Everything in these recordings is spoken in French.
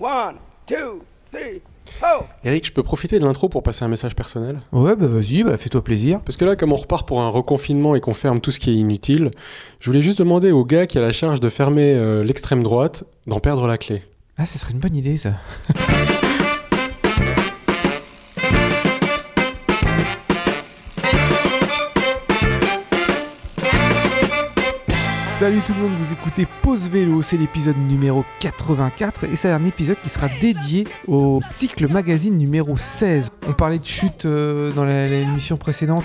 One, two, three, oh Eric, je peux profiter de l'intro pour passer un message personnel? Ouais, bah vas-y, bah fais-toi plaisir. Parce que là, comme on repart pour un reconfinement et qu'on ferme tout ce qui est inutile, je voulais juste demander au gars qui a la charge de fermer euh, l'extrême droite d'en perdre la clé. Ah, ça serait une bonne idée, ça. Salut tout le monde, vous écoutez Pause Vélo, c'est l'épisode numéro 84 et c'est un épisode qui sera dédié au cycle magazine numéro 16. On parlait de chute euh, dans l'émission précédente.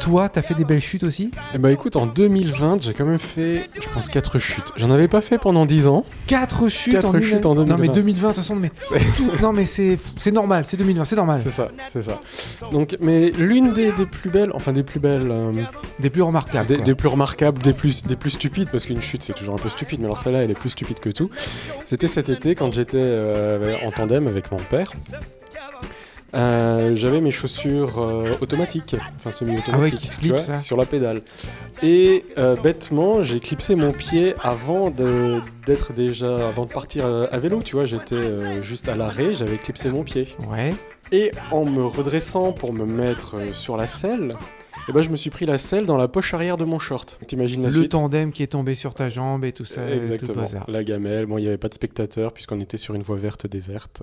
Toi, t'as fait des belles chutes aussi? Eh bah écoute, en 2020, j'ai quand même fait, je pense, 4 chutes. J'en avais pas fait pendant 10 ans. 4 chutes, Quatre en, une chutes en année. Non mais 2020. 2020, de toute façon, mais tout- non mais c'est normal, c'est 2020, c'est normal. C'est ça, c'est ça. Donc, mais l'une des, des plus belles, enfin des plus belles, euh, Des plus remarquables. des, des plus remarquables, des plus, des plus stupides, parce qu'une chute c'est toujours un peu stupide, mais alors celle-là elle est plus stupide que tout. C'était cet été quand j'étais euh, en tandem avec mon père. Euh, j'avais mes chaussures euh, automatiques, enfin semi-automatiques, Ah ouais, sur la pédale. Et euh, bêtement, j'ai clipsé mon pied avant de- d'être déjà, avant de partir à vélo, tu vois, j'étais juste à l'arrêt, j'avais clipsé mon pied. Ouais. Et en me redressant pour me mettre sur la selle, eh ben, je me suis pris la selle dans la poche arrière de mon short. T'imagines la Le suite tandem qui est tombé sur ta jambe et tout ça. et tout Exactement. La gamelle. Bon, il n'y avait pas de spectateurs puisqu'on était sur une voie verte déserte.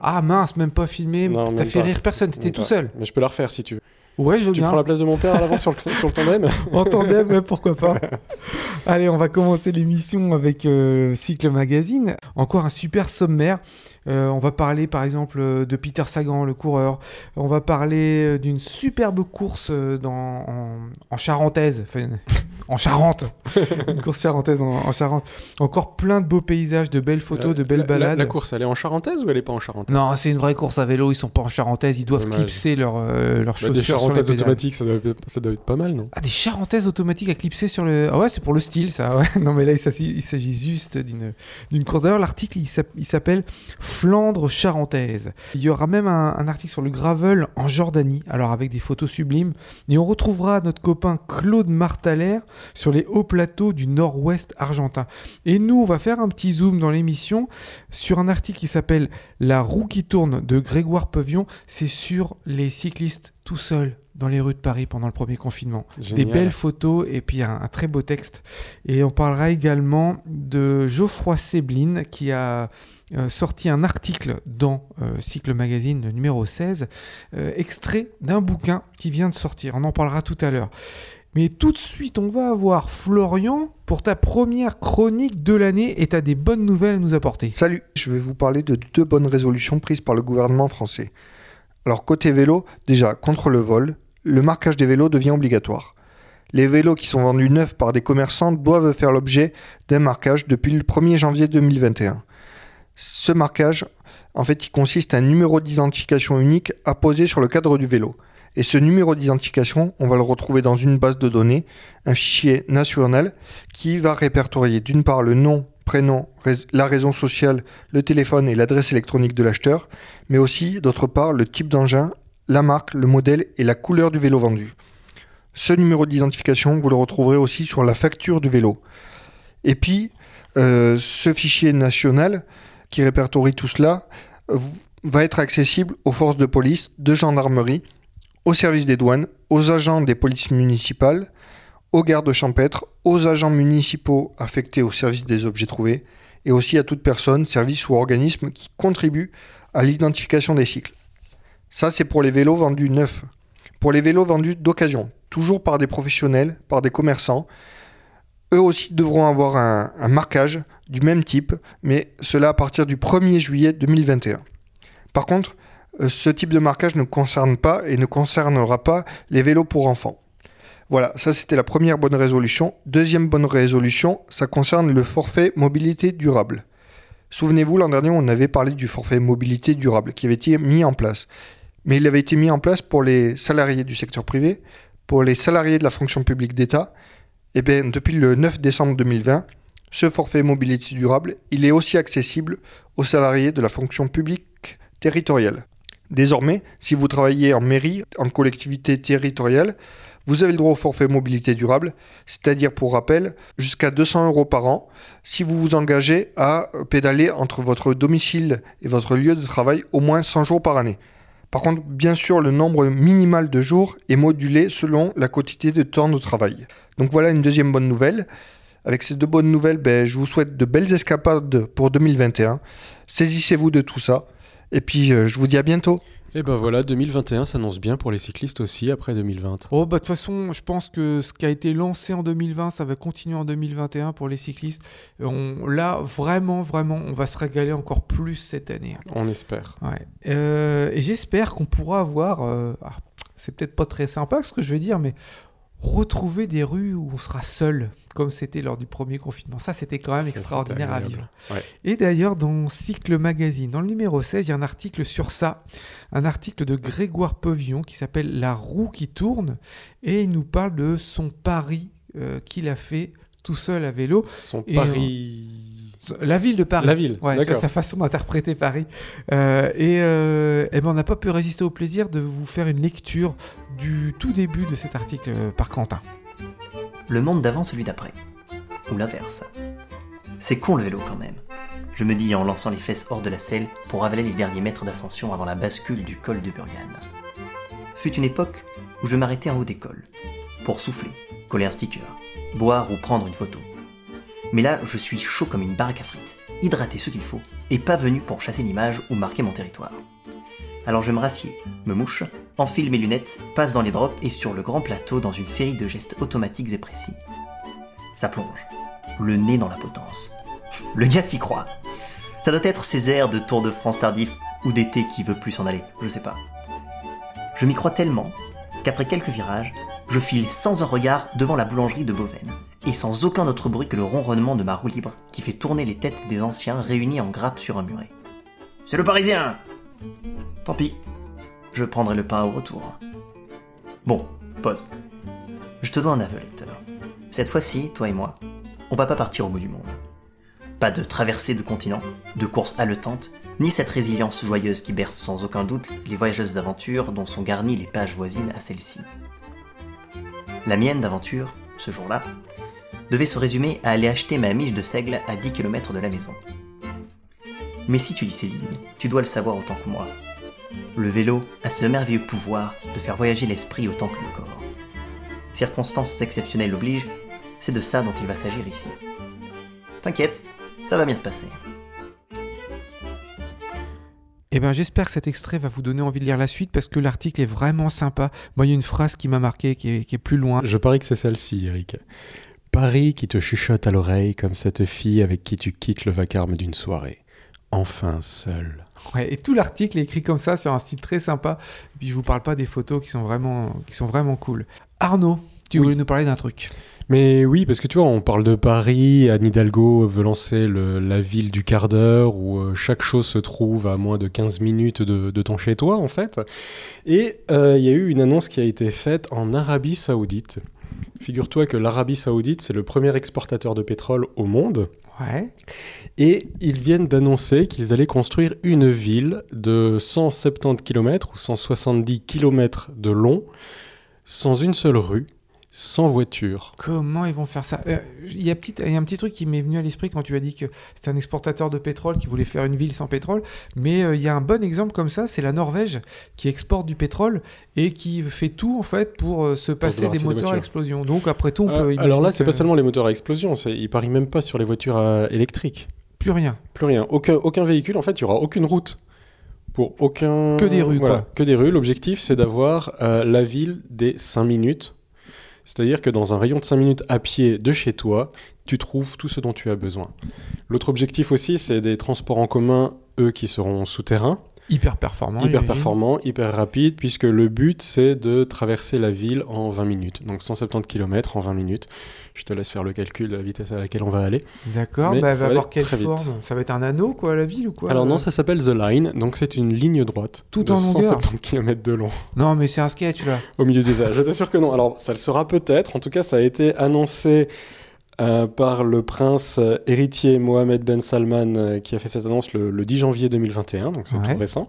Ah mince, même pas filmé. T'as fait pas. rire personne, t'étais tout pas. seul. Mais je peux la refaire si tu veux. Ouais, je veux Tu bien. prends la place de mon père à l'avant sur le, sur le tandem? En tandem, ouais, pourquoi pas. Allez, on va commencer l'émission avec euh, Cycle Magazine. Encore un super sommaire. Euh, on va parler par exemple euh, de Peter Sagan, le coureur. On va parler euh, d'une superbe course euh, dans, en, en charentaise. En Charente. Une course charentaise en, en Charente. Encore plein de beaux paysages, de belles photos, de belles la- la- balades. La, course, elle est en charentaise ou elle est pas en charentaise? Non, c'est une vraie course à vélo. Ils sont pas en charentaise. Ils doivent Dommage. clipser leurs euh, leurs Bah, chaussures Des sur les charentaises automatiques, ça doit, ça doit être pas mal, non? Ah, des charentaises automatiques à clipser sur le. Ah ouais, c'est pour le style, ça. Ouais. Non, mais là, il s'agit juste d'une course. D'ailleurs, l'article, il s'appelle Flandre charentaise. Il y aura même un, un article sur le gravel en Jordanie, alors avec des photos sublimes. Et on retrouvera notre copain Claude Martaler sur les hauts plateaux du nord-ouest argentin. Et nous, on va faire un petit zoom dans l'émission sur un article qui s'appelle La roue qui tourne de Grégoire Pevion. C'est sur les cyclistes tout seuls dans les rues de Paris pendant le premier confinement Génial. des belles photos et puis un, un très beau texte. Et on parlera également de Geoffroy Sebline qui a euh, sorti un article dans euh, Cycle Magazine numéro 16, euh, extrait d'un bouquin qui vient de sortir. On en parlera tout à l'heure. Mais tout de suite, on va avoir Florian pour ta première chronique de l'année et tu as des bonnes nouvelles à nous apporter. Salut, je vais vous parler de deux bonnes résolutions prises par le gouvernement français. Alors côté vélo, déjà, contre le vol, le marquage des vélos devient obligatoire. Les vélos qui sont vendus neufs par des commerçants doivent faire l'objet d'un marquage depuis le 1er janvier 2021. Ce marquage, en fait, il consiste à un numéro d'identification unique apposé sur le cadre du vélo. Et ce numéro d'identification, on va le retrouver dans une base de données, un fichier national qui va répertorier d'une part le nom, prénom, la raison sociale, le téléphone et l'adresse électronique de l'acheteur, mais aussi d'autre part le type d'engin, la marque, le modèle et la couleur du vélo vendu. Ce numéro d'identification, vous le retrouverez aussi sur la facture du vélo. Et puis, euh, ce fichier national qui répertorie tout cela euh, va être accessible aux forces de police, de gendarmerie, aux services des douanes, aux agents des polices municipales, aux gardes champêtres, aux agents municipaux affectés au service des objets trouvés, et aussi à toute personne, service ou organisme qui contribue à l'identification des cycles. Ça, c'est pour les vélos vendus neufs. Pour les vélos vendus d'occasion, toujours par des professionnels, par des commerçants, eux aussi devront avoir un, marquage du même type, mais cela à partir du 1er juillet 2021. Par contre, ce type de marquage ne concerne pas et ne concernera pas les vélos pour enfants. Voilà, ça c'était la première bonne résolution. Deuxième bonne résolution, ça concerne le forfait mobilité durable. Souvenez-vous, l'an dernier, on avait parlé du forfait mobilité durable qui avait été mis en place. Mais il avait été mis en place pour les salariés du secteur privé, pour les salariés de la fonction publique d'État. Et bien, depuis le 9 décembre 2020, ce forfait mobilité durable, il est aussi accessible aux salariés de la fonction publique territoriale. Désormais, si vous travaillez en mairie, en collectivité territoriale, Vous avez le droit au forfait mobilité durable, c'est-à-dire pour rappel, jusqu'à 200 euros par an si vous vous engagez à pédaler entre votre domicile et votre lieu de travail au moins 100 jours par année. Par contre, bien sûr, le nombre minimal de jours est modulé selon la quantité de temps de travail. Donc voilà une deuxième bonne nouvelle. Avec ces deux bonnes nouvelles, ben, je vous souhaite de belles escapades pour 2021. Saisissez-vous de tout ça. Et puis, euh, je vous dis à bientôt. Et ben voilà, 2021 s'annonce bien pour les cyclistes aussi après 2020. Oh, bah de toute façon, je pense que ce qui a été lancé en 2020, ça va continuer en 2021 pour les cyclistes. On, là, vraiment, vraiment, on va se régaler encore plus cette année. On espère. Ouais. Euh, et j'espère qu'on pourra avoir. euh, ah, c'est peut-être pas très sympa ce que je vais dire, mais retrouver des rues où on sera seul, comme c'était lors du premier confinement. Ça, c'était quand même extraordinaire à vivre. Ouais. Et d'ailleurs, dans Cycle Magazine, dans le numéro 16, il y a un article sur ça, un article de Grégoire Pevillon qui s'appelle La roue qui tourne, et il nous parle de son pari euh, qu'il a fait tout seul à vélo. Son Et, pari. La ville de Paris. La ville, Ouais, tu vois, d'accord. sa façon d'interpréter Paris. Euh, et euh, eh ben, on n'a pas pu résister au plaisir de vous faire une lecture du tout début de cet article euh, par Quentin. Le monde d'avant, celui d'après. Ou l'inverse. C'est con le vélo quand même. Je me dis en lançant les fesses hors de la selle pour avaler les derniers mètres d'ascension avant la bascule du col de Burgan. Fut une époque où je m'arrêtais en haut des cols. Pour souffler, coller un sticker, boire ou prendre une photo. Mais là, je suis chaud comme une baraque à frites, hydraté ce qu'il faut, et pas venu pour chasser l'image ou marquer mon territoire. Alors je me rassieds, me mouche, enfile mes lunettes, passe dans les drops et sur le grand plateau dans une série de gestes automatiques et précis. Ça plonge, le nez dans la potence. Le gars s'y croit. Ça doit être ces airs de Tour de France tardif ou d'été qui veut plus s'en aller, je sais pas. Je m'y crois tellement qu'après quelques virages, je file sans un regard devant la boulangerie de Beauvaine, et sans aucun autre bruit que le ronronnement de ma roue libre qui fait tourner les têtes des anciens réunis en grappe sur un muret. C'est le Parisien Tant pis, je prendrai le pain au retour. Bon, pause. Je te dois un aveu, lecteur. Cette fois-ci, toi et moi, on va pas partir au bout du monde. Pas de traversée de continent, de course haletante, ni cette résilience joyeuse qui berce sans aucun doute les voyageuses d'aventure dont sont garnies les pages voisines à celle-ci. La mienne d'aventure, ce jour-là, devait se résumer à aller acheter ma miche de seigle à 10 km de la maison. Mais si tu lis ces lignes, tu dois le savoir autant que moi. Le vélo a ce merveilleux pouvoir de faire voyager l'esprit autant que le corps. Circonstances exceptionnelles obligent, c'est de ça dont il va s'agir ici. T'inquiète, ça va bien se passer. Eh ben, j'espère que cet extrait va vous donner envie de lire la suite parce que l'article est vraiment sympa. Moi, il y a une phrase qui m'a marqué qui est, qui est plus loin. Je parie que c'est celle-ci, Eric. Paris qui te chuchote à l'oreille comme cette fille avec qui tu quittes le vacarme d'une soirée. Enfin seul. Ouais, et tout l'article est écrit comme ça sur un style très sympa. Et puis je vous parle pas des photos qui sont vraiment, qui sont vraiment cool. Arnaud, tu Oui. voulais nous parler d'un truc. Mais oui, parce que tu vois, on parle de Paris, Anne Hidalgo veut lancer le- la ville du quart d'heure où euh, chaque chose se trouve à moins de 15 minutes de, de ton chez toi, en fait. Et euh, il y a eu une annonce qui a été faite en Arabie Saoudite. Figure-toi que l'Arabie Saoudite, c'est le premier exportateur de pétrole au monde. Ouais. Et ils viennent d'annoncer qu'ils allaient construire une ville de 170 km ou 170 km de long, sans une seule rue, sans voiture. Comment ils vont faire ça? Euh, Il y, a un petit truc qui m'est venu à l'esprit quand tu as dit que c'était un exportateur de pétrole qui voulait faire une ville sans pétrole. Mais euh, il y a un bon exemple comme ça, c'est la Norvège qui exporte du pétrole et qui fait tout en fait pour euh, se passer des moteurs à explosion. Donc après tout, on peut. alors là, c'est que- pas seulement les moteurs à explosion, ils parient même pas sur les voitures électriques. plus rien. Plus rien. Aucun, aucun véhicule, en fait, il y aura aucune route. Pour aucun. Que des rues, Voilà, quoi. que des rues. L'objectif, c'est d'avoir la ville des 5 minutes. C'est-à-dire que dans un rayon de 5 minutes à pied de chez toi, tu trouves tout ce dont tu as besoin. L'autre objectif aussi, c'est des transports en commun, eux, qui seront souterrains. Hyper performant. hyper performant, hyper rapide, puisque le but c'est de traverser la ville en 20 minutes. Donc 170 km en 20 minutes. Je te laisse faire le calcul de la vitesse à laquelle on va aller. D'accord, Mais bah, va avoir quelle très vite. forme? Ça va être un anneau, quoi, la ville ou quoi? Alors non, ça s'appelle The Line, donc c'est une ligne droite. Tout de en longueur. 170 km de long Non, mais c'est un sketch là. au milieu des âges. Je t'assure que non. Alors ça le sera peut-être, en tout cas ça a été annoncé euh, par le prince euh, héritier Mohamed Ben Salman euh, qui a fait cette annonce le, le 10 janvier 2021, donc c'est Ouais. tout récent.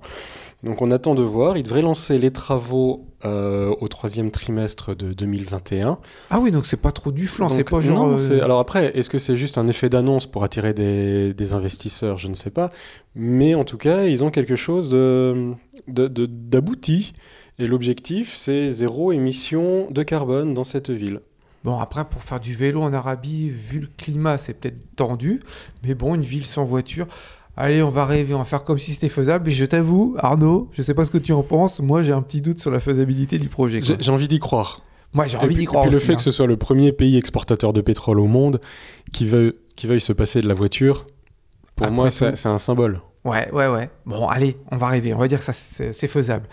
Donc on attend de voir. Il devrait lancer les travaux au troisième trimestre de 2021. Ah oui, donc c'est pas trop du flanc, c'est pas genre. non, Alors après, est-ce que c'est juste un effet d'annonce pour attirer des, des investisseurs? Je ne sais pas. Mais en tout cas, ils ont quelque chose de- de- de- d'abouti. Et l'objectif, c'est zéro émission de carbone dans cette ville. Bon, après, pour faire du vélo en Arabie, vu le climat, c'est peut-être tendu. Mais bon, une ville sans voiture. Allez, on va rêver, on va faire comme si c'était faisable. Et je t'avoue, Arnaud, je sais pas ce que tu en penses. Moi, j'ai un petit doute sur la faisabilité du projet. J'ai envie d'y croire. Moi, j'ai envie d'y croire. Et puis le fait hein. que ce soit le premier pays exportateur de pétrole au monde qui veuille, qui veuille se passer de la voiture, pour Après moi, c'est un symbole. Ouais, ouais, ouais. Bon, allez, on va rêver. On va dire que ça, c'est faisable.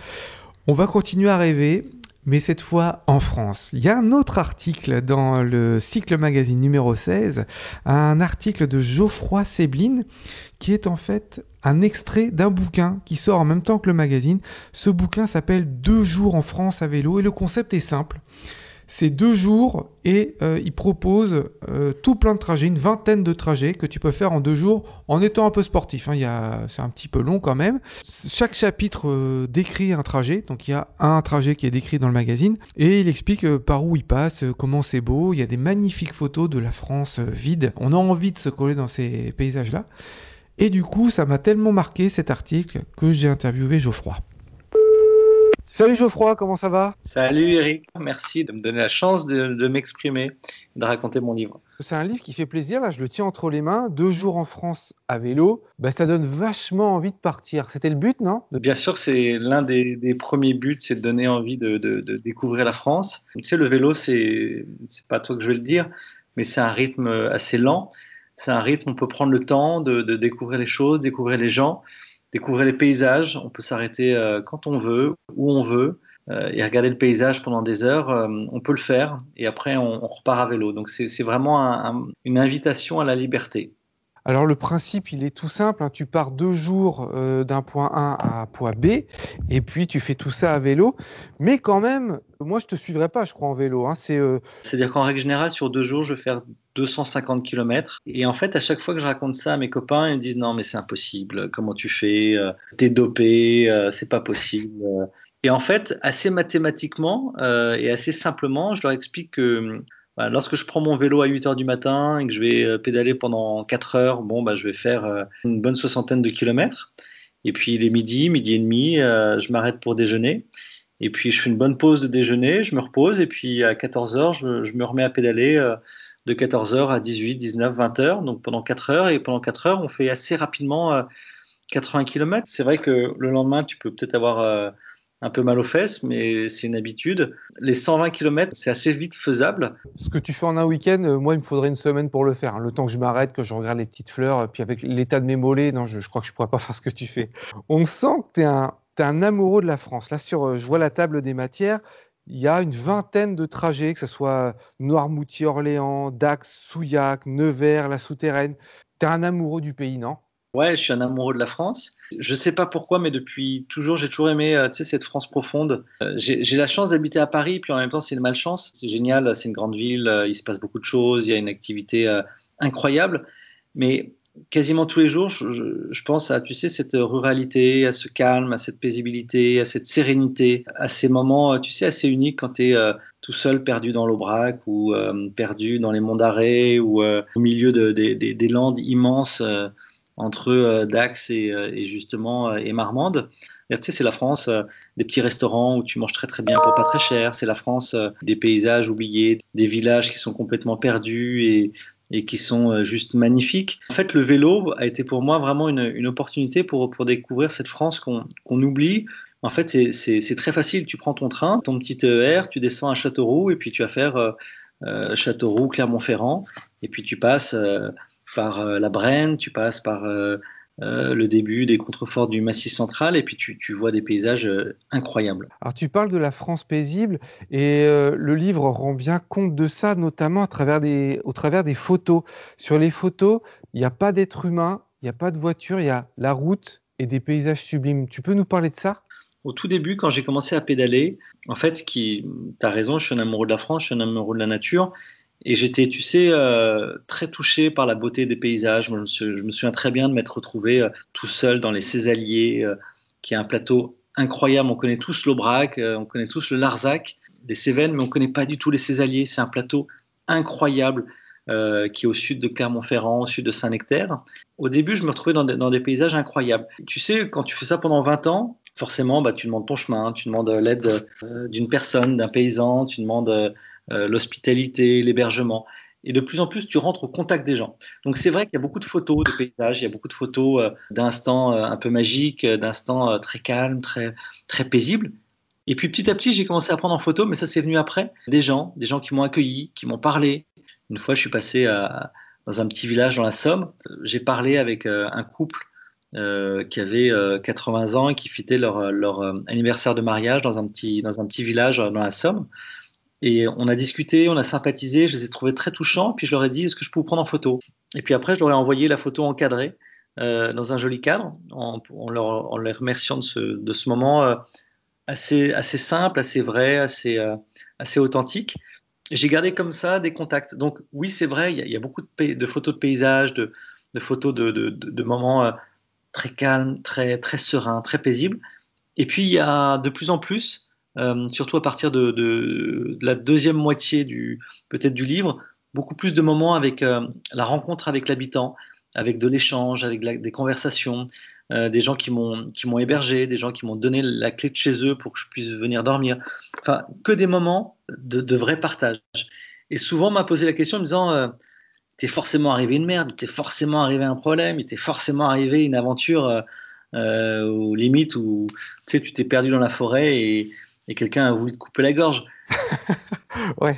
On va continuer à rêver, mais cette fois en France. Il y a un autre article dans le Cycle Magazine numéro 16, un article de Geoffroy Sebline, qui est en fait un extrait d'un bouquin qui sort en même temps que le magazine. Ce bouquin s'appelle Deux jours en France à vélo, et le concept est simple. C'est deux jours et euh, il propose euh, tout plein de trajets, une vingtaine de trajets que tu peux faire en deux jours en étant un peu sportif. hein. C'est un petit peu long quand même. Chaque chapitre euh, décrit un trajet. Donc il y a un trajet qui est décrit dans le magazine et il explique par où il passe, comment c'est beau. Il y a des magnifiques photos de la France vide. On a envie de se coller dans ces paysages-là. Et du coup, ça m'a tellement marqué cet article que j'ai interviewé Geoffroy. Salut Geoffroy, comment ça va? Salut Eric, merci de me donner la chance de, de m'exprimer, de raconter mon livre. C'est un livre qui fait plaisir, là je le tiens entre les mains, deux jours en France à vélo, bah, ça donne vachement envie de partir. C'était le but, non? Bien sûr, c'est l'un des, des premiers buts, c'est de donner envie de, de- de découvrir la France. Tu sais, le vélo, c'est pas toi que je vais le dire, mais c'est un rythme assez lent. C'est un rythme, on peut prendre le temps de, de découvrir les choses, découvrir les gens, découvrir les paysages. On peut s'arrêter euh, quand on veut, où on veut, euh, et regarder le paysage pendant des heures. euh, on peut le faire, et après on, repart à vélo. Donc c'est vraiment un- un- une invitation à la liberté. Alors le principe, il est tout simple, hein. tu pars deux jours euh, d'un point A à point B, et puis tu fais tout ça à vélo, mais quand même, moi je te suivrai pas, je crois, en vélo. hein. Euh, C'est-à-dire qu'en règle générale, sur deux jours, je vais faire 250 km. Et en fait, à chaque fois que je raconte ça à mes copains, ils me disent non, mais c'est impossible. Comment tu fais? Euh, T'es dopé, c'est pas possible. Et en fait, assez mathématiquement et assez simplement, je leur explique que lorsque je prends mon vélo à 8 heures du matin et que je vais euh, pédaler pendant 4 heures, bon, bah, je vais faire euh, une bonne soixantaine de kilomètres. Et puis il est midi, midi et demi, euh, je m'arrête pour déjeuner. Et puis je fais une bonne pause de déjeuner, je me repose, et puis à 14h, je, je me remets à pédaler de 14h à 18, 19, 20h, donc pendant 4 heures. Et pendant 4 heures, on fait assez rapidement euh, 80 km. C'est vrai que le lendemain, tu peux peut-être avoir un peu mal aux fesses, mais c'est une habitude. Les 120 km, c'est assez vite faisable. ce que tu fais en un week-end, euh, moi il me faudrait une semaine pour le faire. hein. Le temps que je m'arrête, que je regarde les petites fleurs, puis avec l'état de mes mollets, non, je, je crois que je pourrais pas faire ce que tu fais. On sent que tu es un, un amoureux de la France. Là, sur, euh, je vois la table des matières. Il y a une vingtaine de trajets, que ce soit Noirmoutier-Orléans, Dax, Souillac, Nevers, la Souterraine. Tu es un amoureux du pays, non? Ouais, je suis un amoureux de la France. Je sais pas pourquoi, mais depuis toujours, j'ai toujours aimé euh, cette France profonde. Euh, j'ai la chance d'habiter à Paris, puis en même temps, c'est une malchance. C'est génial, c'est une grande ville, euh, il se passe beaucoup de choses, il y a une activité incroyable. Mais quasiment tous les jours, je, pense à, tu sais, cette ruralité, à ce calme, à cette paisibilité, à cette sérénité, à ces moments, tu sais, assez uniques quand tu es tout seul, perdu dans l'Aubrac ou perdu dans les monts d'Arrée ou au milieu de- des- des- des landes immenses. Entre euh, Dax et, euh, justement euh, et Marmande. Tu sais, c'est la France des petits restaurants où tu manges très très bien pour pas très cher. C'est la France des paysages oubliés, des villages qui sont complètement perdus et, qui sont juste magnifiques. En fait, le vélo a été pour moi vraiment une, opportunité pour, découvrir cette France qu'on oublie. En fait, c'est- très facile. Tu prends ton train, ton petit TER, tu descends à Châteauroux et puis tu vas faire Châteauroux, Clermont-Ferrand. Et puis tu passes euh, par euh, la Brenne, tu passes par euh, euh, le début des contreforts du Massif central et puis tu, vois des paysages euh, incroyables. Alors tu parles de la France paisible et euh, le livre rend bien compte de ça, notamment à travers des, au travers des photos. Sur les photos, il n'y a pas d'être humain, il n'y a pas de voiture, il y a la route et des paysages sublimes. Tu peux nous parler de ça? Au tout début, quand j'ai commencé à pédaler, en fait, tu as raison, je suis un amoureux de la France, je suis un amoureux de la nature. Et j'étais, tu sais, euh, très touché par la beauté des paysages. Je, me souviens très bien de m'être retrouvé euh, tout seul dans les Césaliers, euh, qui est un plateau incroyable. On connaît tous l'Aubrac, on connaît tous le Larzac, les Cévennes, mais on ne connaît pas du tout les Césaliers. C'est un plateau incroyable qui est au sud de Clermont-Ferrand, au sud de Saint-Nectaire. Au début, je me retrouvais dans des, dans des paysages incroyables. Tu sais, quand tu fais ça pendant 20 ans, forcément, bah, tu demandes ton chemin, tu demandes euh, l'aide euh, d'une personne, d'un paysan, tu demandes euh, l'hospitalité, l'hébergement. Et de plus en plus, tu rentres au contact des gens. Donc c'est vrai qu'il y a beaucoup de photos de paysages, il y a beaucoup de photos d'instants un peu magiques, d'instants très calmes, très, très paisibles. Et puis petit à petit, j'ai commencé à prendre en photo, mais ça c'est venu après, des gens, des gens qui m'ont accueilli, qui m'ont parlé. Une fois, je suis passé dans un petit village dans la Somme. J'ai parlé avec un couple euh, qui avait euh, 80 ans et qui fêtait leur, euh, anniversaire de mariage dans un petit, dans un petit village euh, dans la Somme. Et on a discuté, on a sympathisé, je les ai trouvés très touchants. Puis je leur ai dit, est-ce que je peux vous prendre en photo? Et puis après, je leur ai envoyé la photo encadrée euh, dans un joli cadre, en, leur, en les remerciant de ce, de ce moment euh, assez, assez simple, assez vrai, assez, euh, assez authentique. J'ai gardé comme ça des contacts. Donc oui, c'est vrai, il y, a- beaucoup de, photos de paysages, de, photos de, moments euh, très calmes, très, très sereins, très paisibles. Et puis il y a de plus en plus, euh, surtout à partir de, la deuxième moitié du peut-être du livre, beaucoup plus de moments avec euh, la rencontre avec l'habitant, avec de l'échange, avec des conversations, euh, des gens qui m'ont qui m'ont hébergé, des gens qui m'ont donné la clé de chez eux pour que je puisse venir dormir. Enfin, que des moments de, de vrai partage. Et souvent, on m'a posé la question en me disant T'es forcément arrivé une merde, t'es forcément arrivé un problème, il t'est forcément arrivé une aventure euh, euh, aux limites où tu t'es perdu dans la forêt et, et quelqu'un a voulu te couper la gorge. Ouais.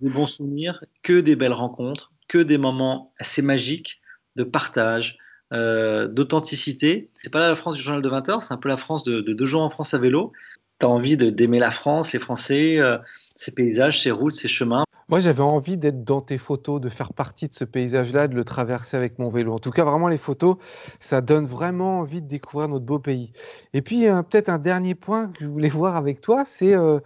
Des bons souvenirs, que des belles rencontres, que des moments assez magiques de partage, euh, d'authenticité. C'est pas la France du journal de 20 heures, c'est un peu la France de, de deux jours en France à vélo. Tu as envie d'aimer la France, les Français, euh, ses paysages, ses routes, ses chemins. Moi, j'avais envie d'être dans tes photos, de faire partie de ce paysage-là, de le traverser avec mon vélo. En tout cas, vraiment, les photos, ça donne vraiment envie de découvrir notre beau pays. Et puis, euh, peut-être un dernier point que je voulais voir avec toi, c'est euh,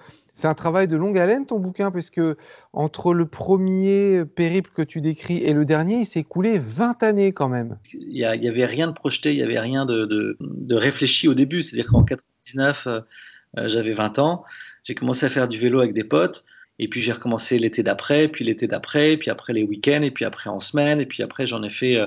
un travail de longue haleine, ton bouquin, parce que entre le premier périple que tu décris et le dernier, il s'est écoulé 20 années quand même. Il n'y avait rien de projeté, il n'y avait rien de réfléchi au début. C'est-à-dire qu'en 99, euh, euh, j'avais 20 ans, j'ai commencé à faire du vélo avec des potes. Et puis j'ai recommencé l'été d'après, puis l'été d'après, puis après les week-ends, et puis après en semaine, et puis après j'en ai fait euh,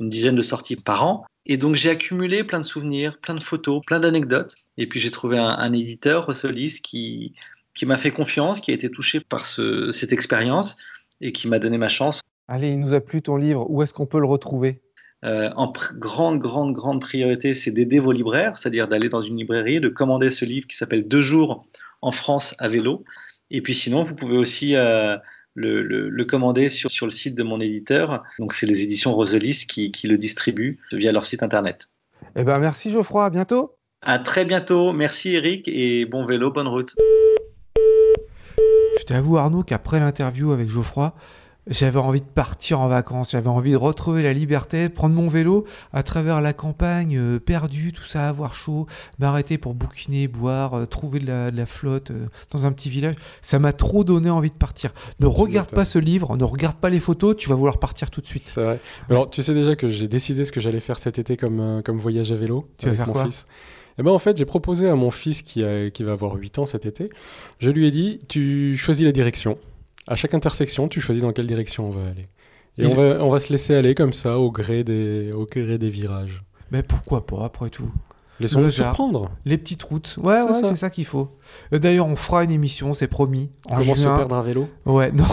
une dizaine de sorties par an. Et donc j'ai accumulé plein de souvenirs, plein de photos, plein d'anecdotes. Et puis j'ai trouvé un, un éditeur, Rossolis, qui, qui m'a fait confiance, qui a été touché par ce- cette expérience et qui m'a donné ma chance. Allez, il nous a plu ton livre. Où est-ce qu'on peut le retrouver? Euh, en grande, grande, grande priorité, c'est d'aider vos libraires, c'est-à-dire d'aller dans une librairie, de commander ce livre qui s'appelle Deux jours en France à vélo. Et puis sinon, vous pouvez aussi euh, le, le- le commander sur, sur le site de mon éditeur. Donc, c'est les éditions Roselis qui, qui le distribuent via leur site internet. Eh ben, merci Geoffroy, à bientôt. À très bientôt. Merci Eric et bon vélo, bonne route. Je t'avoue, Arnaud, qu'après l'interview avec Geoffroy, j'avais envie de partir en vacances. J'avais envie de retrouver la liberté, prendre mon vélo à travers la campagne, euh, perdu, tout ça, avoir chaud, m'arrêter pour bouquiner, boire, euh, trouver de la, de la flotte euh, dans un petit village. Ça m'a trop donné envie de partir. Ne regarde pas ce livre, ne regarde pas les photos, tu vas vouloir partir tout de suite. C'est vrai. Mais Alors, tu sais déjà que j'ai décidé ce que j'allais faire cet été comme, euh, comme voyage à vélo Tu vas avec faire mon quoi fils. Et ben en fait, j'ai proposé à mon fils qui, a- qui va avoir 8 ans cet été, je lui ai dit, tu choisis la direction. À chaque intersection, tu choisis dans quelle direction on va aller. Et Il- on va, on va se laisser aller comme ça au gré des, au gré des virages. Mais pourquoi pas, après tout Laissons-nous surprendre. Les petites routes. Ouais, C'est ouais, ça. c'est ça qu'il faut. Euh, D'ailleurs, on fera une émission, c'est promis. En Comment se juin. perdre à vélo Ouais, non,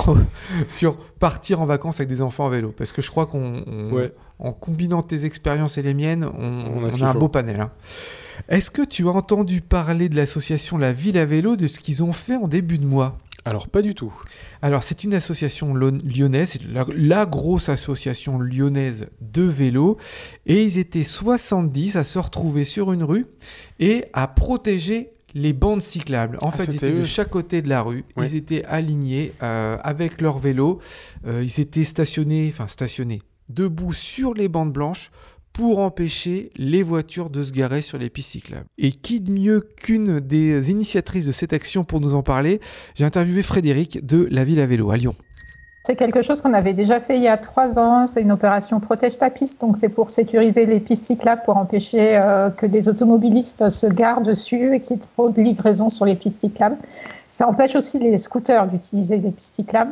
sur partir en vacances avec des enfants à vélo. Parce que je crois qu'on, on- Ouais. en combinant tes expériences et les miennes, on, On a on un faut. beau panel. hein. Est-ce que tu as entendu parler de l'association La Ville à vélo, de ce qu'ils ont fait en début de mois? Alors, pas du tout. Alors, c'est une association lyonnaise, c'est la, la grosse association lyonnaise de vélo, et ils étaient 70 à se retrouver sur une rue et à protéger les bandes cyclables. En Ah, fait, ils étaient de chaque côté de la rue, ils étaient alignés euh, avec leur vélo, Euh, ils étaient stationnés, enfin stationnés, debout sur les bandes blanches pour empêcher les voitures de se garer sur les pistes cyclables. Et qui de mieux qu'une des initiatrices de cette action pour nous en parler? J'ai interviewé Frédéric de La Ville à vélo à Lyon. C'est quelque chose qu'on avait déjà fait il y a trois ans. C'est une opération Protège ta piste. Donc, c'est pour sécuriser les pistes cyclables pour empêcher euh, que des automobilistes se garent dessus et qu'il y ait trop de livraisons sur les pistes cyclables. Ça empêche aussi les scooters d'utiliser les pistes cyclables.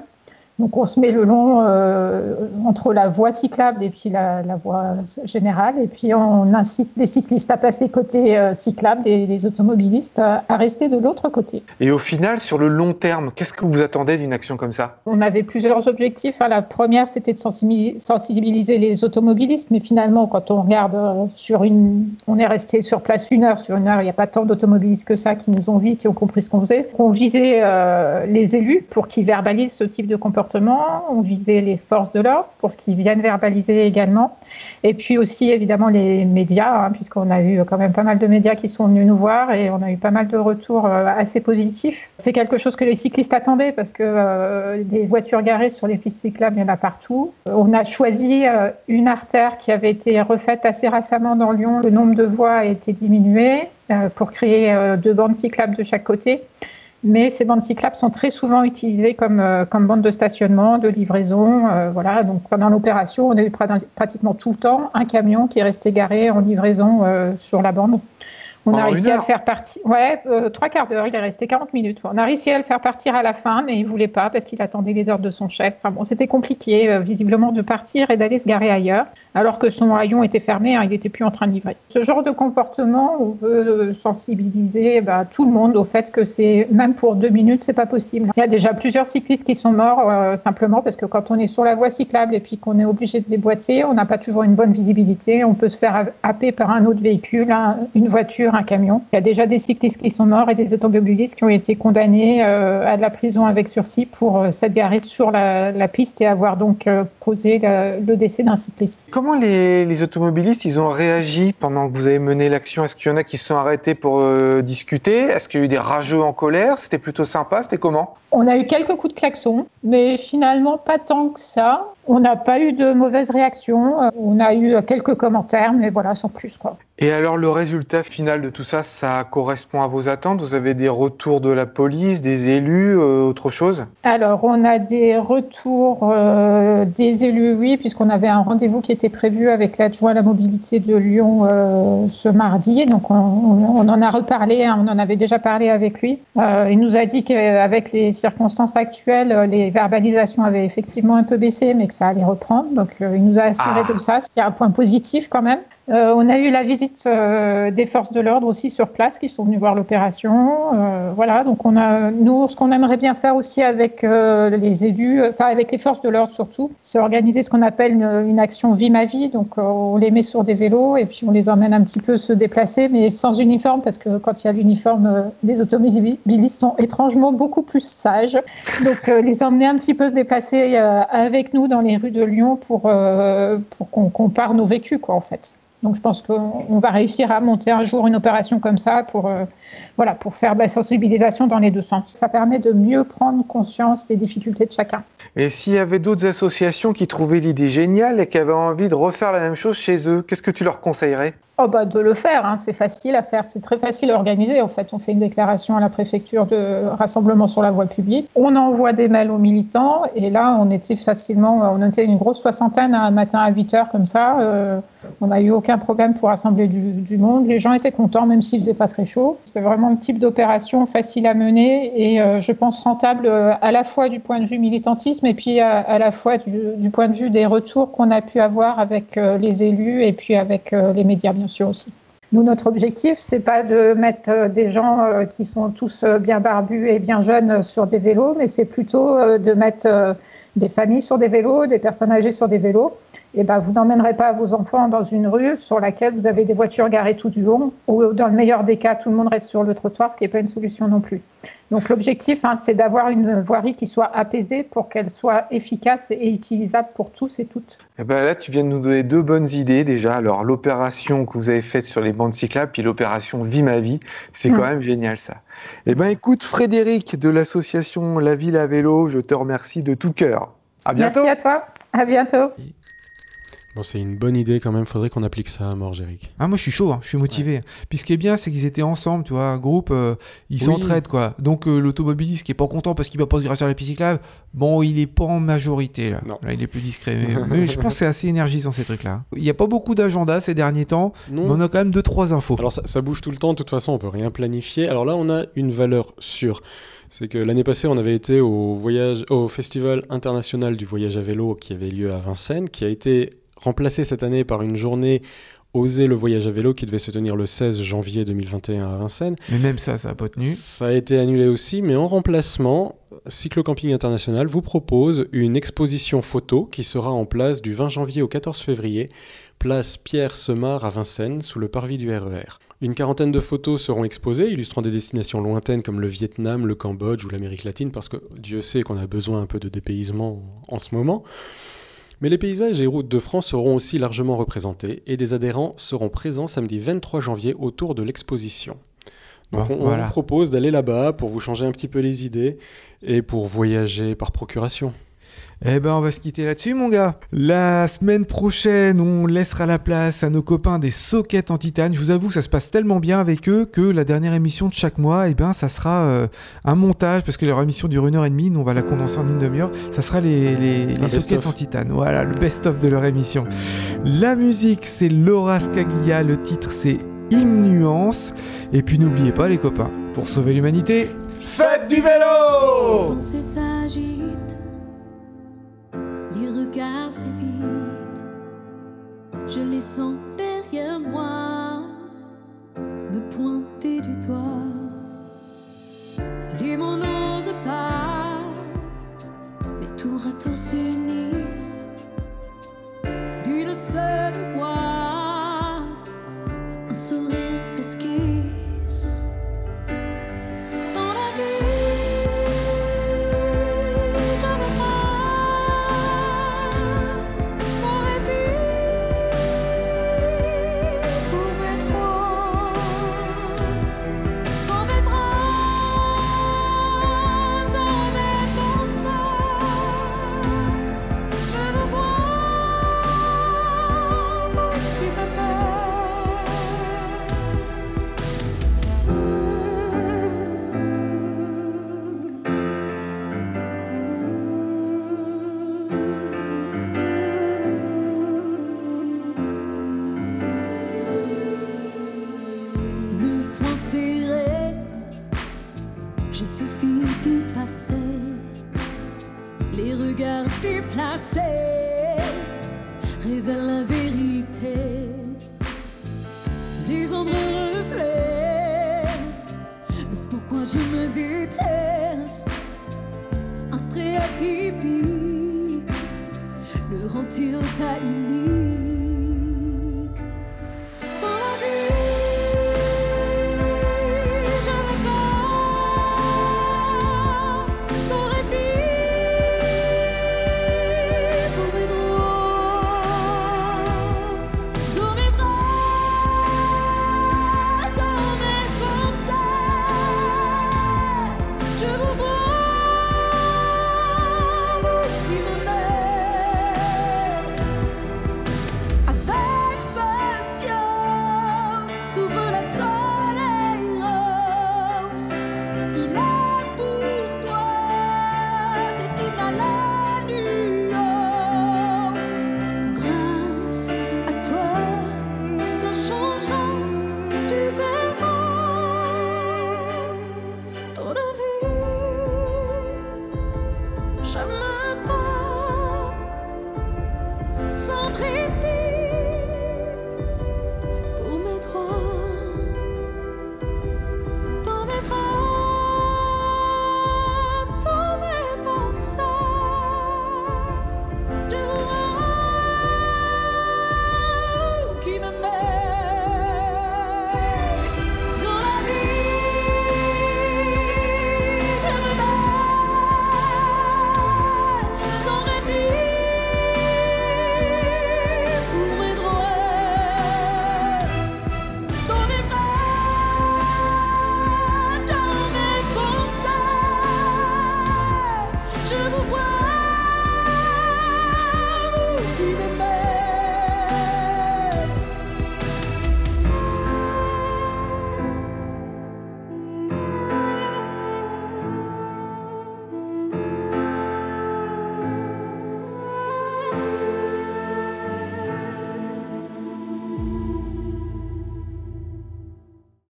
Donc on se met le long euh, entre la voie cyclable et puis la, voie générale, et puis on incite les cyclistes à passer côté euh, cyclable et les automobilistes à, rester de l'autre côté. Et au final, sur le long terme, qu'est-ce que vous attendez d'une action comme ça? On avait plusieurs objectifs. La première, c'était de sensibiliser les automobilistes, mais finalement, quand on regarde euh, sur une, on est resté sur place une heure. Sur une heure, il n'y a pas tant d'automobilistes que ça qui nous ont vus, qui ont compris ce qu'on faisait. On visait les élus pour qu'ils verbalisent ce type de comportement on visait les forces de l'ordre pour ce qu'ils viennent verbaliser également. Et puis aussi, évidemment, les médias, hein, puisqu'on a eu quand même pas mal de médias qui sont venus nous voir et on a eu pas mal de retours euh, assez positifs. C'est quelque chose que les cyclistes attendaient parce que euh, des voitures garées sur les pistes cyclables, il y en a partout. On a choisi euh, une artère qui avait été refaite assez récemment dans Lyon. Le nombre de voies a été diminué pour créer deux bandes cyclables de chaque côté mais ces bandes cyclables sont très souvent utilisées comme, euh, comme bandes de stationnement, de livraison. Euh, voilà. Donc pendant l'opération, on a pratiquement tout le temps un camion qui est resté garé en livraison euh, sur la bande. On a réussi à le faire partir. Ouais, trois quarts d'heure, il est resté 40 minutes. On a réussi à le faire partir à la fin, mais il voulait pas parce qu'il attendait les ordres de son chef. Enfin bon, c'était compliqué, visiblement, de partir et d'aller se garer ailleurs alors que son rayon était fermé, hein, il n'était plus en train de livrer. Ce genre de comportement, on veut sensibiliser bah, tout le monde au fait que c'est même pour deux minutes, c'est pas possible. Il y a déjà plusieurs cyclistes qui sont morts euh, simplement parce que quand on est sur la voie cyclable et puis qu'on est obligé de déboîter, on n'a pas toujours une bonne visibilité. On peut se faire happer par un autre véhicule, une voiture, un camion. Il y a déjà des cyclistes qui sont morts et des automobilistes qui ont été condamnés euh, à de la prison avec sursis pour euh, s'être garés sur la, piste et avoir donc causé le décès d'un cycliste. Comment les, automobilistes ils ont réagi pendant que vous avez mené l'action? Est-ce qu'il y en a qui se sont arrêtés pour euh, discuter? Est-ce qu'il y a eu des rageux en colère? C'était plutôt sympa? C'était comment? On a eu quelques coups de klaxon, mais finalement pas tant que ça. On n'a pas eu de mauvaises réactions. Euh, on a eu quelques commentaires, mais voilà, sans plus. Quoi. Et alors, le résultat final de tout ça, ça correspond à vos attentes? Vous avez des retours de la police, des élus, euh, autre chose? Alors, on a des retours euh, des élus, oui, puisqu'on avait un rendez-vous qui était prévu avec l'adjoint à la mobilité de Lyon ce mardi. Donc, on, en a reparlé, hein, on en avait déjà parlé avec lui. il nous a dit qu'avec les circonstances actuelles, les verbalisations avaient effectivement un peu baissé, mais ça allait reprendre. Donc, euh, il nous a assuré ah. de ça, ce qui est un point positif quand même. Euh, on a eu la visite euh, des forces de l'ordre aussi sur place qui sont venues voir l'opération. Euh, voilà, donc on a, nous, ce qu'on aimerait bien faire aussi avec les élus, enfin avec les forces de l'ordre surtout, c'est organiser ce qu'on appelle une, action vie ma vie. Donc on les met sur des vélos et puis on les emmène un petit peu se déplacer, mais sans uniforme parce que quand il y a l'uniforme, les automobilistes sont étrangement beaucoup plus sages. Donc les emmener un petit peu se déplacer avec nous dans les rues de Lyon pour, pour qu'on compare nos vécus, quoi, en fait. Donc je pense qu'on va réussir à monter un jour une opération comme ça pour, euh, voilà, pour faire de la sensibilisation dans les deux sens. Ça permet de mieux prendre conscience des difficultés de chacun. Et s'il y avait d'autres associations qui trouvaient l'idée géniale et qui avaient envie de refaire la même chose chez eux, qu'est-ce que tu leur conseillerais? Oh bah de le faire, hein. c'est facile à faire, c'est très facile à organiser. En fait, on fait une déclaration à la préfecture de rassemblement sur la voie publique. On envoie des mails aux militants et là, on était facilement, on était une grosse soixantaine un matin à 8 heures comme ça. Euh, on n'a eu aucun problème pour rassembler du, monde. Les gens étaient contents même s'il faisait pas très chaud. C'est vraiment un type d'opération facile à mener et euh, je pense rentable euh, à la fois du point de vue militantisme et puis à, la fois du, point de vue des retours qu'on a pu avoir avec les élus et puis avec les médias bien aussi. Nous, notre objectif, c'est pas de mettre euh, des gens euh, qui sont tous euh, bien barbus et bien jeunes sur des vélos, mais c'est plutôt de mettre des familles sur des vélos, des personnes âgées sur des vélos. Et ben, vous n'emmènerez pas vos enfants dans une rue sur laquelle vous avez des voitures garées tout du long, ou dans le meilleur des cas, tout le monde reste sur le trottoir, ce qui n'est pas une solution non plus. Donc l'objectif, hein, c'est d'avoir une voirie qui soit apaisée pour qu'elle soit efficace et utilisable pour tous et toutes. Et eh ben là, tu viens de nous donner deux bonnes idées déjà. Alors l'opération que vous avez faite sur les bandes cyclables, puis l'opération Vie ma vie, c'est quand même génial ça. Eh ben écoute, Frédéric de l'association La Ville à vélo, je te remercie de tout cœur. À bientôt. Merci à toi. À bientôt. Bon, c'est une bonne idée quand même, faudrait qu'on applique ça à mort, Eric. Ah, moi je suis chaud, hein, je suis motivé. Puis ce qui est bien, c'est qu'ils étaient ensemble, tu vois, un groupe, euh, ils Oui. s'entraident, quoi. Donc euh, l'automobiliste qui est pas content parce qu'il va pas se grâce à la piste cyclable, bon, il est pas en majorité, là. Non. Là, il est plus discret. Mais, mais je pense que c'est assez énergisant, ces trucs-là. Il y a pas beaucoup d'agenda ces derniers temps, mais on a quand même deux, trois infos. Alors ça, ça bouge tout le temps, de toute façon on peut rien planifier. Alors là on a une valeur sûre. C'est que l'année passée on avait été au, voyage, au Festival international du voyage à vélo qui avait lieu à Vincennes, qui a été remplacé cette année par une journée Oser le voyage à vélo qui devait se tenir le 16 janvier 2021 à Vincennes. Mais même ça, ça a pas tenu. Ça a été annulé aussi, mais en remplacement, Cyclo-Camping International vous propose une exposition photo qui sera en place du 20 janvier au 14 février, place Pierre Semard à Vincennes, sous le parvis du RER. Une quarantaine de photos seront exposées, illustrant des destinations lointaines comme le Vietnam, le Cambodge ou l'Amérique latine, parce que Dieu sait qu'on a besoin un peu de dépaysement en ce moment. Mais les paysages et routes de France seront aussi largement représentés, et des adhérents seront présents samedi 23 janvier autour de l'exposition. Donc Bon, on, on voilà. vous propose d'aller là-bas pour vous changer un petit peu les idées et pour voyager par procuration. Eh ben, on va se quitter là-dessus, mon gars. La semaine prochaine, on laissera la place à nos copains des sockets en titane. Je vous avoue, ça se passe tellement bien avec eux que la dernière émission de chaque mois, eh ben, ça sera euh, un montage parce que leur émission dure une heure et demie. Nous, on va la condenser en une demi-heure. Ça sera les, les, sockets en titane. Voilà, le best-of de leur émission. La musique, c'est Laura Scaglia. Le titre, c'est Hymne Nuance. Et puis, n'oubliez pas, les copains, pour sauver l'humanité, faites du vélo! Regards s'évitent. Je les sens derrière moi, me pointer du doigt. Les mots n'osent pas, mais tour à tour s'unissent